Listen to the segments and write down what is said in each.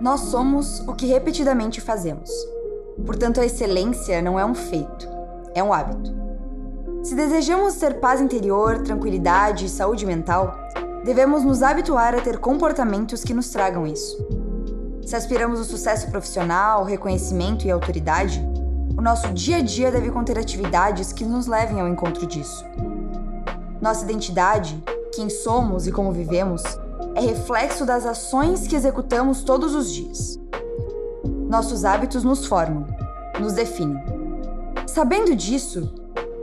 Nós somos o que repetidamente fazemos. Portanto, a excelência não é um feito, é um hábito. Se desejamos ter paz interior, tranquilidade e saúde mental, devemos nos habituar a ter comportamentos que nos tragam isso. Se aspiramos ao sucesso profissional, reconhecimento e autoridade, o nosso dia a dia deve conter atividades que nos levem ao encontro disso. Nossa identidade, quem somos e como vivemos, é reflexo das ações que executamos todos os dias. Nossos hábitos nos formam, nos definem. Sabendo disso,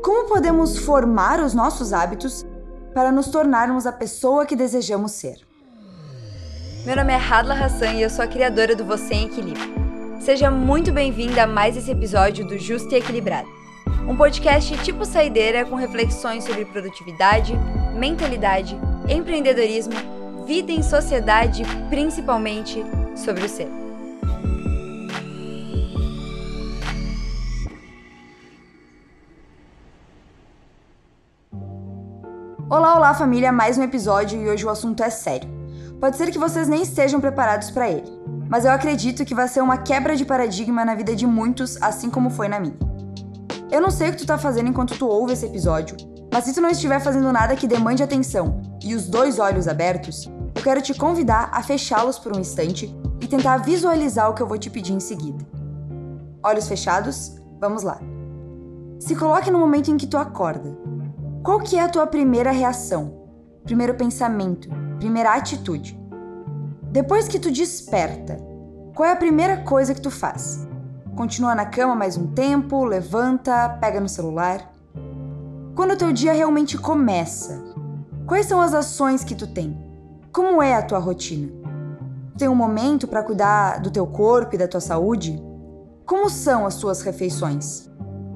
como podemos formar os nossos hábitos para nos tornarmos a pessoa que desejamos ser? Meu nome é Hadla Hassan e eu sou a criadora do Você em Equilíbrio. Seja muito bem-vinda a mais esse episódio do Justo e Equilibrado, um podcast tipo saideira com reflexões sobre produtividade, mentalidade, empreendedorismo vida em sociedade, principalmente sobre o ser. Olá, olá família, mais um episódio e hoje o assunto é sério. Pode ser que vocês nem estejam preparados para ele, mas eu acredito que vai ser uma quebra de paradigma na vida de muitos, assim como foi na minha. Eu não sei o que tu tá fazendo enquanto tu ouve esse episódio, mas se tu não estiver fazendo nada que demande atenção e os dois olhos abertos, eu quero te convidar a fechá-los por um instante e tentar visualizar o que eu vou te pedir em seguida. Olhos fechados, vamos lá. Se coloque no momento em que tu acorda. Qual que é a tua primeira reação? Primeiro pensamento, primeira atitude? Depois que tu desperta, qual é a primeira coisa que tu faz? Continua na cama mais um tempo, levanta, pega no celular? Quando o teu dia realmente começa, quais são as ações que tu tem? Como é a tua rotina? Tem um momento para cuidar do teu corpo e da tua saúde? Como são as suas refeições?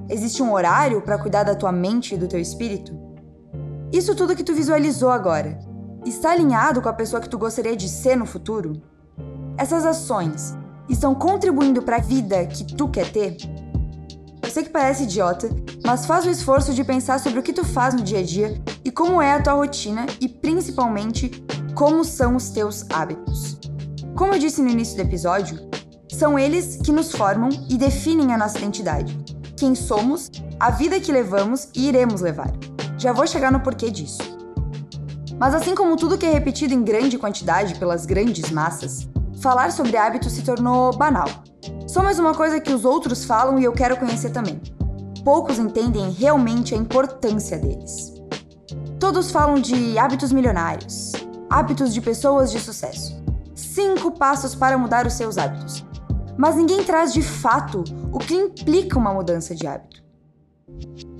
Existe um horário para cuidar da tua mente e do teu espírito? Isso tudo que tu visualizou agora está alinhado com a pessoa que tu gostaria de ser no futuro? Essas ações estão contribuindo para a vida que tu quer ter? Eu sei que parece idiota, mas faz o esforço de pensar sobre o que tu faz no dia a dia e como é a tua rotina e principalmente como são os teus hábitos. Como eu disse no início do episódio, são eles que nos formam e definem a nossa identidade, quem somos, a vida que levamos e iremos levar. Já vou chegar no porquê disso. Mas assim como tudo que é repetido em grande quantidade pelas grandes massas, falar sobre hábitos se tornou banal. Só mais uma coisa que os outros falam e eu quero conhecer também. Poucos entendem realmente a importância deles. Todos falam de hábitos milionários, hábitos de pessoas de sucesso. Cinco passos para mudar os seus hábitos. Mas ninguém traz de fato o que implica uma mudança de hábito.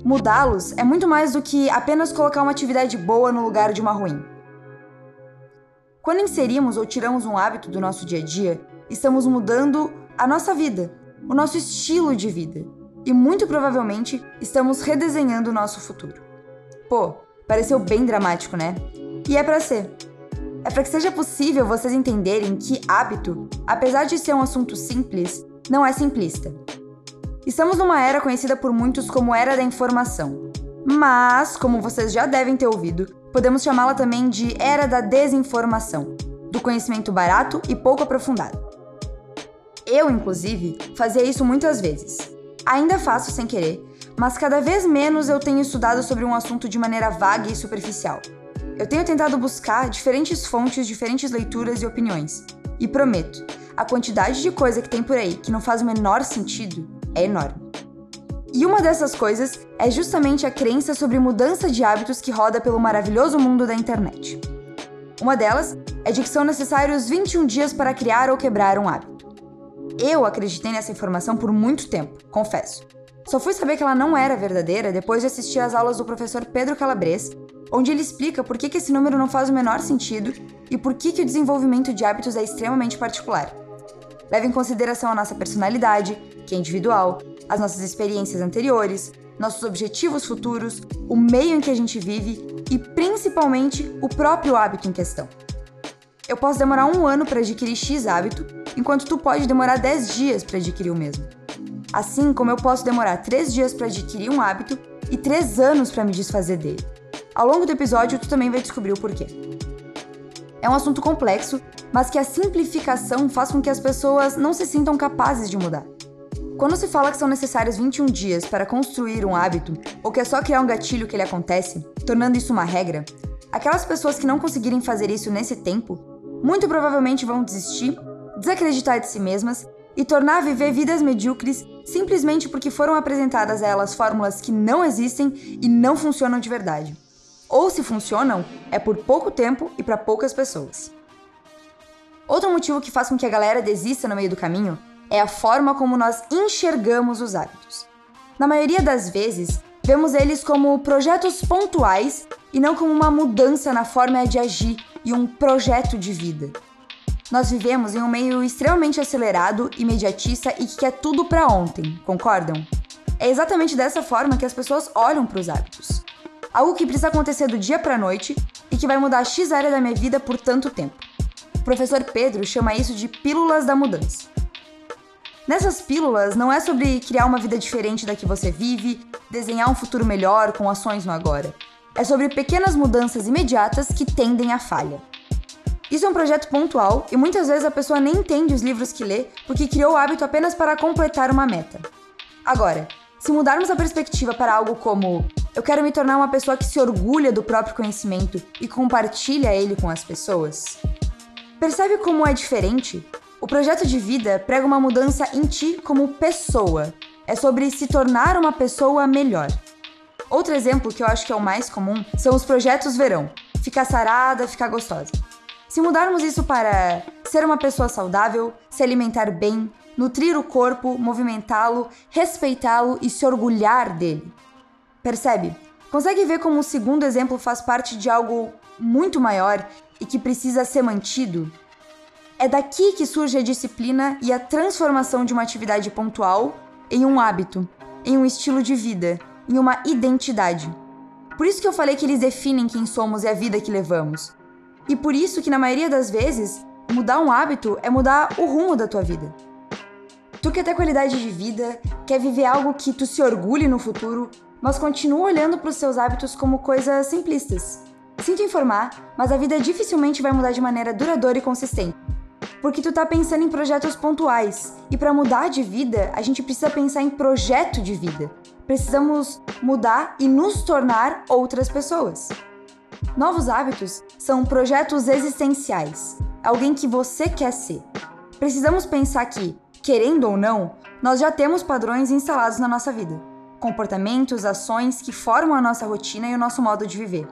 Mudá-los é muito mais do que apenas colocar uma atividade boa no lugar de uma ruim. Quando inserimos ou tiramos um hábito do nosso dia a dia, estamos mudando a nossa vida, o nosso estilo de vida. E muito provavelmente estamos redesenhando o nosso futuro. Pô, pareceu bem dramático, né? E é para ser. É para que seja possível vocês entenderem que hábito, apesar de ser um assunto simples, não é simplista. Estamos numa era conhecida por muitos como Era da Informação. Mas, como vocês já devem ter ouvido, podemos chamá-la também de Era da Desinformação, do conhecimento barato e pouco aprofundado. Eu, inclusive, fazia isso muitas vezes. Ainda faço sem querer, mas cada vez menos eu tenho estudado sobre um assunto de maneira vaga e superficial. Eu tenho tentado buscar diferentes fontes, diferentes leituras e opiniões. E prometo, a quantidade de coisa que tem por aí que não faz o menor sentido é enorme. E uma dessas coisas é justamente a crença sobre mudança de hábitos que roda pelo maravilhoso mundo da internet. Uma delas é de que são necessários 21 dias para criar ou quebrar um hábito. Eu acreditei nessa informação por muito tempo, confesso. Só fui saber que ela não era verdadeira depois de assistir às aulas do professor Pedro Calabres, onde ele explica por que, esse número não faz o menor sentido e por que, que o desenvolvimento de hábitos é extremamente particular. Leva em consideração a nossa personalidade, que é individual, as nossas experiências anteriores, nossos objetivos futuros, o meio em que a gente vive e principalmente o próprio hábito em questão. Eu posso demorar um ano para adquirir X hábito, enquanto tu pode demorar 10 dias para adquirir o mesmo. Assim como eu posso demorar 3 dias para adquirir um hábito e 3 anos para me desfazer dele. Ao longo do episódio, tu também vai descobrir o porquê. É um assunto complexo, mas que a simplificação faz com que as pessoas não se sintam capazes de mudar. Quando se fala que são necessários 21 dias para construir um hábito, ou que é só criar um gatilho que ele acontece, tornando isso uma regra, aquelas pessoas que não conseguirem fazer isso nesse tempo, muito provavelmente vão desistir, desacreditar de si mesmas e tornar a viver vidas medíocres simplesmente porque foram apresentadas a elas fórmulas que não existem e não funcionam de verdade. Ou se funcionam, é por pouco tempo e para poucas pessoas. Outro motivo que faz com que a galera desista no meio do caminho é a forma como nós enxergamos os hábitos. Na maioria das vezes, vemos eles como projetos pontuais e não como uma mudança na forma de agir e um projeto de vida. Nós vivemos em um meio extremamente acelerado, imediatista e que quer tudo para ontem, concordam? É exatamente dessa forma que as pessoas olham para os hábitos. Algo que precisa acontecer do dia para noite e que vai mudar X área da minha vida por tanto tempo. O professor Pedro chama isso de pílulas da mudança. Nessas pílulas, não é sobre criar uma vida diferente da que você vive, desenhar um futuro melhor com ações no agora. É sobre pequenas mudanças imediatas que tendem à falha. Isso é um projeto pontual e muitas vezes a pessoa nem entende os livros que lê porque criou o hábito apenas para completar uma meta. Agora, se mudarmos a perspectiva para algo como eu quero me tornar uma pessoa que se orgulha do próprio conhecimento e compartilha ele com as pessoas, percebe como é diferente? O projeto de vida prega uma mudança em ti como pessoa. É sobre se tornar uma pessoa melhor. Outro exemplo que eu acho que é o mais comum são os projetos verão. Ficar sarada, ficar gostosa. Se mudarmos isso para ser uma pessoa saudável, se alimentar bem, nutrir o corpo, movimentá-lo, respeitá-lo e se orgulhar dele. Percebe? Consegue ver como o segundo exemplo faz parte de algo muito maior e que precisa ser mantido? É daqui que surge a disciplina e a transformação de uma atividade pontual em um hábito, em um estilo de vida, em uma identidade. Por isso que eu falei que eles definem quem somos e a vida que levamos. E por isso que na maioria das vezes, mudar um hábito é mudar o rumo da tua vida. Tu quer ter qualidade de vida, quer viver algo que tu se orgulhe no futuro, mas continua olhando para os seus hábitos como coisas simplistas. Sinto informar, mas a vida dificilmente vai mudar de maneira duradoura e consistente porque tu tá pensando em projetos pontuais. E para mudar de vida, a gente precisa pensar em projeto de vida. Precisamos mudar e nos tornar outras pessoas. Novos hábitos são projetos existenciais, alguém que você quer ser. Precisamos pensar que, querendo ou não, nós já temos padrões instalados na nossa vida, comportamentos, ações que formam a nossa rotina e o nosso modo de viver.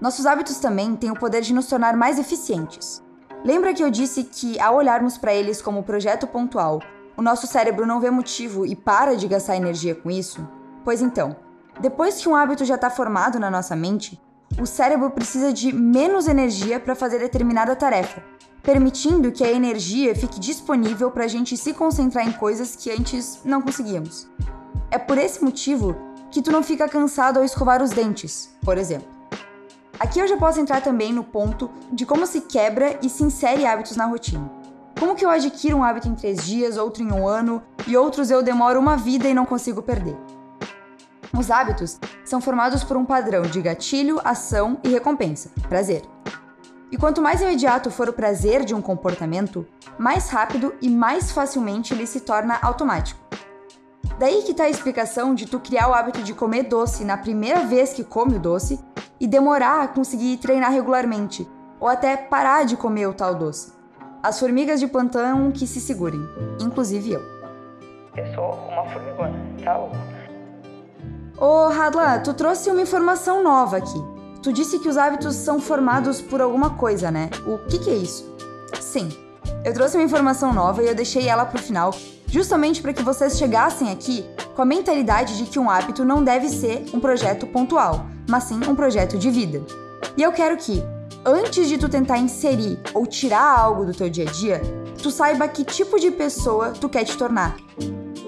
Nossos hábitos também têm o poder de nos tornar mais eficientes. Lembra que eu disse que, ao olharmos para eles como projeto pontual, o nosso cérebro não vê motivo e para de gastar energia com isso? Pois então, depois que um hábito já está formado na nossa mente, o cérebro precisa de menos energia para fazer determinada tarefa, permitindo que a energia fique disponível para a gente se concentrar em coisas que antes não conseguíamos. É por esse motivo que tu não fica cansado ao escovar os dentes, por exemplo. Aqui eu já posso entrar também no ponto de como se quebra e se insere hábitos na rotina. Como que eu adquiro um hábito em três dias, outro em um ano e outros eu demoro uma vida e não consigo perder? Os hábitos são formados por um padrão de gatilho, ação e recompensa, prazer. E quanto mais imediato for o prazer de um comportamento, mais rápido e mais facilmente ele se torna automático. Daí que tá a explicação de tu criar o hábito de comer doce na primeira vez que come o doce e demorar a conseguir treinar regularmente, ou até parar de comer o tal doce. As formigas de plantão que se segurem, inclusive eu. Eu sou uma formigona, tá? Ô, Radla, tu trouxe uma informação nova aqui. Tu disse que os hábitos são formados por alguma coisa, né? O que, que é isso? Sim, eu trouxe uma informação nova e eu deixei ela pro final, justamente para que vocês chegassem aqui com a mentalidade de que um hábito não deve ser um projeto pontual, mas sim um projeto de vida. E eu quero que, antes de tu tentar inserir ou tirar algo do teu dia a dia, tu saiba que tipo de pessoa tu quer te tornar.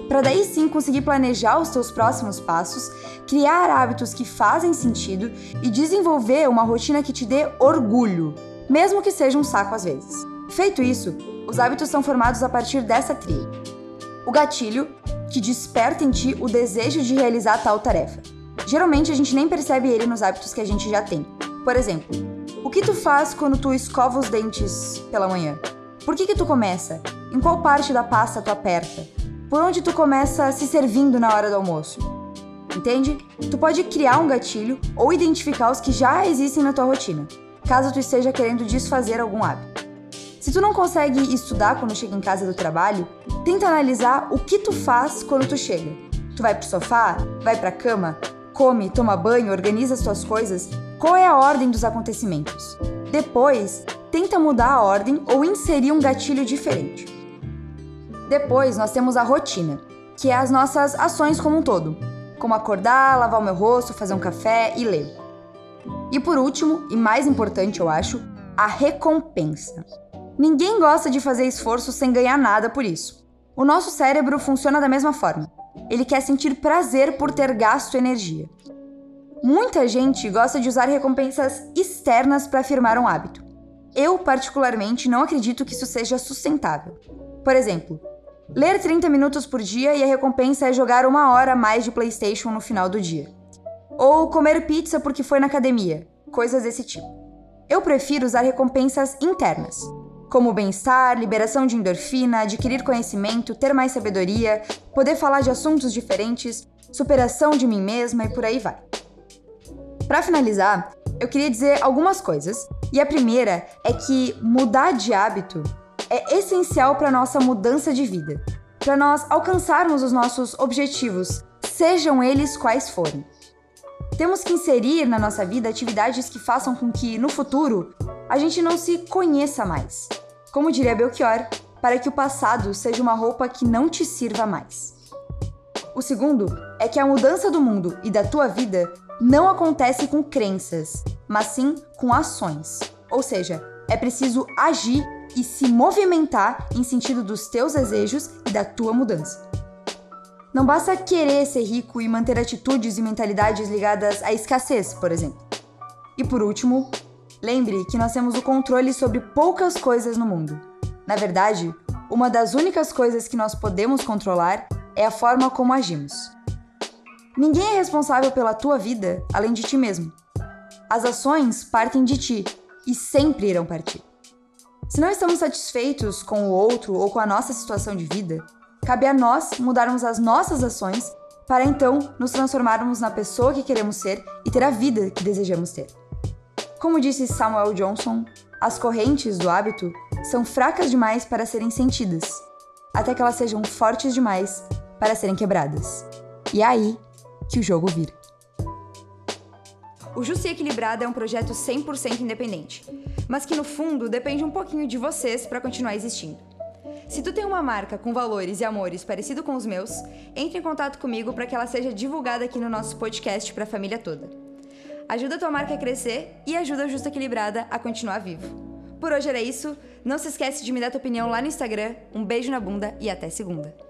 Para daí sim conseguir planejar os teus próximos passos, criar hábitos que fazem sentido e desenvolver uma rotina que te dê orgulho, mesmo que seja um saco às vezes. Feito isso, os hábitos são formados a partir dessa trilha. O gatilho, que desperta em ti o desejo de realizar tal tarefa. Geralmente a gente nem percebe ele nos hábitos que a gente já tem. Por exemplo, O que tu faz quando tu escova os dentes pela manhã? Por que que tu começa? Em qual parte da pasta tu aperta? Por onde tu começa se servindo na hora do almoço? Entende? Tu pode criar um gatilho ou identificar os que já existem na tua rotina, caso tu esteja querendo desfazer algum hábito. Se tu não consegue estudar quando chega em casa do trabalho, tenta analisar o que tu faz quando tu chega. Tu vai pro sofá? Vai pra cama? Come, toma banho, organiza as tuas coisas? Qual é a ordem dos acontecimentos? Depois, tenta mudar a ordem ou inserir um gatilho diferente. Depois, nós temos a rotina, que é as nossas ações como um todo como acordar, lavar o meu rosto, fazer um café e ler. E por último, e mais importante eu acho, a recompensa. Ninguém gosta de fazer esforço sem ganhar nada por isso. O nosso cérebro funciona da mesma forma. Ele quer sentir prazer por ter gasto energia. Muita gente gosta de usar recompensas externas para afirmar um hábito. Eu, particularmente, não acredito que isso seja sustentável. Por exemplo, Ler 30 minutos por dia e a recompensa é jogar uma hora a mais de PlayStation no final do dia. Ou comer pizza porque foi na academia, coisas desse tipo. Eu prefiro usar recompensas internas, como bem-estar, liberação de endorfina, adquirir conhecimento, ter mais sabedoria, poder falar de assuntos diferentes, superação de mim mesma e por aí vai. Para finalizar, eu queria dizer algumas coisas, e a primeira é que mudar de hábito é essencial para nossa mudança de vida, para nós alcançarmos os nossos objetivos, sejam eles quais forem. Temos que inserir na nossa vida atividades que façam com que, no futuro, a gente não se conheça mais. Como diria Belchior, para que o passado seja uma roupa que não te sirva mais. O segundo é que a mudança do mundo e da tua vida não acontece com crenças, mas sim com ações. Ou seja, é preciso agir e se movimentar em sentido dos teus desejos e da tua mudança. Não basta querer ser rico e manter atitudes e mentalidades ligadas à escassez, por exemplo. E por último, lembre que nós temos o controle sobre poucas coisas no mundo. Na verdade, uma das únicas coisas que nós podemos controlar é a forma como agimos. Ninguém é responsável pela tua vida além de ti mesmo. As ações partem de ti e sempre irão partir. Se não estamos satisfeitos com o outro ou com a nossa situação de vida, cabe a nós mudarmos as nossas ações para então nos transformarmos na pessoa que queremos ser e ter a vida que desejamos ter. Como disse Samuel Johnson, as correntes do hábito são fracas demais para serem sentidas, até que elas sejam fortes demais para serem quebradas. E é aí que o jogo vira. O Justi Equilibrada é um projeto 100% independente, mas que no fundo depende um pouquinho de vocês para continuar existindo. Se tu tem uma marca com valores e amores parecido com os meus, entre em contato comigo para que ela seja divulgada aqui no nosso podcast para a família toda. Ajuda a tua marca a crescer e ajuda a Justa Equilibrada a continuar vivo. Por hoje era isso. Não se esquece de me dar tua opinião lá no Instagram. Um beijo na bunda e até segunda.